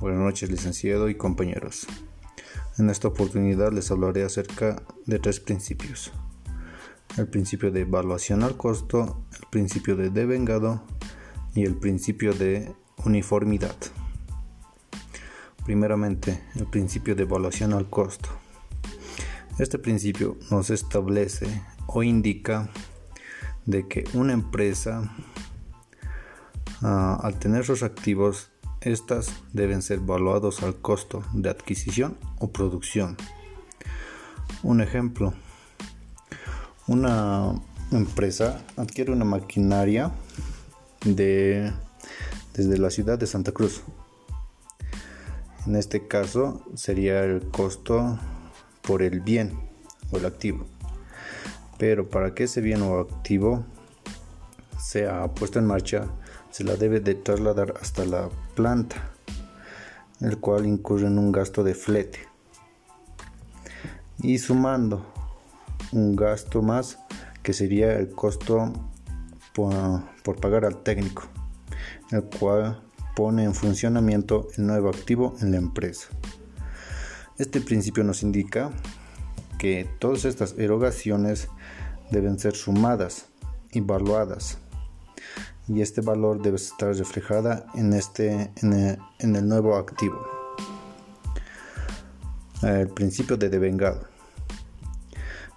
Buenas noches, licenciado y compañeros. En esta oportunidad les hablaré acerca de tres principios. El principio de evaluación al costo, el principio de devengado y el principio de uniformidad. Primeramente, el principio de evaluación al costo. Este principio nos establece o indica de que una empresa al tener sus activos, estas deben ser evaluados al costo de adquisición o producción. Un ejemplo, una empresa adquiere una maquinaria de, desde la ciudad de Santa Cruz. En este caso sería el costo por el bien o el activo. Pero para que ese bien o activo sea puesto en marcha, se la debe de trasladar hasta la planta, el cual incurre en un gasto de flete. Y sumando un gasto más que sería el costo por, pagar al técnico, el cual pone en funcionamiento el nuevo activo en la empresa. Este principio nos indica que todas estas erogaciones deben ser sumadas, evaluadas y este valor debe estar reflejada en, este, en el, nuevo activo. El principio de devengado.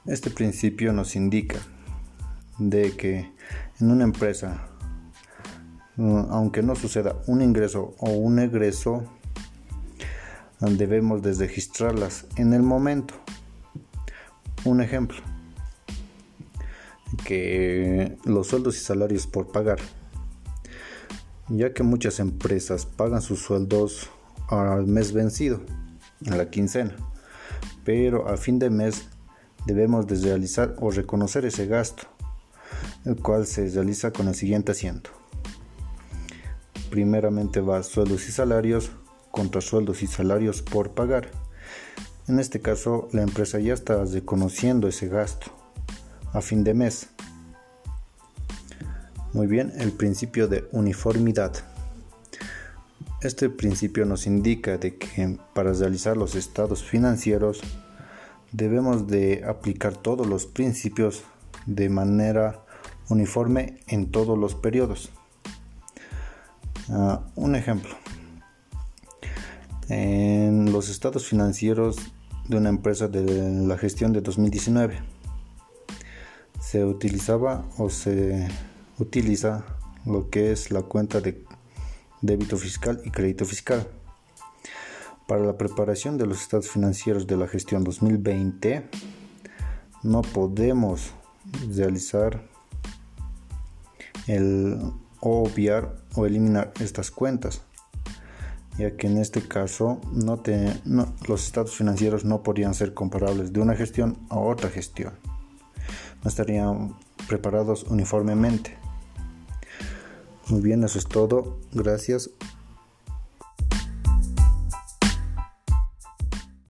Este principio nos indica de que en una empresa, aunque no suceda un ingreso o un egreso, debemos de registrarlas en el momento. Un ejemplo, que los sueldos y salarios por pagar ya que muchas empresas pagan sus sueldos al mes vencido, a la quincena, pero a fin de mes debemos de realizar o reconocer ese gasto, el cual se realiza con el siguiente asiento. Primeramente va sueldos y salarios contra sueldos y salarios por pagar. En este caso, la empresa ya está reconociendo ese gasto a fin de mes muy bien, el principio de uniformidad. Este principio nos indica de que para realizar los estados financieros debemos de aplicar todos los principios de manera uniforme en todos los periodos. Ah, un ejemplo. En los estados financieros de una empresa de la gestión de 2019 se utilizaba o se utiliza lo que es la cuenta de débito fiscal y crédito fiscal. Para la preparación de los estados financieros de la gestión 2020 no podemos realizar el obviar o eliminar estas cuentas ya que en este caso no los estados financieros no podrían ser comparables de una gestión a otra gestión no estarían preparados uniformemente muy bien, eso es todo. Gracias.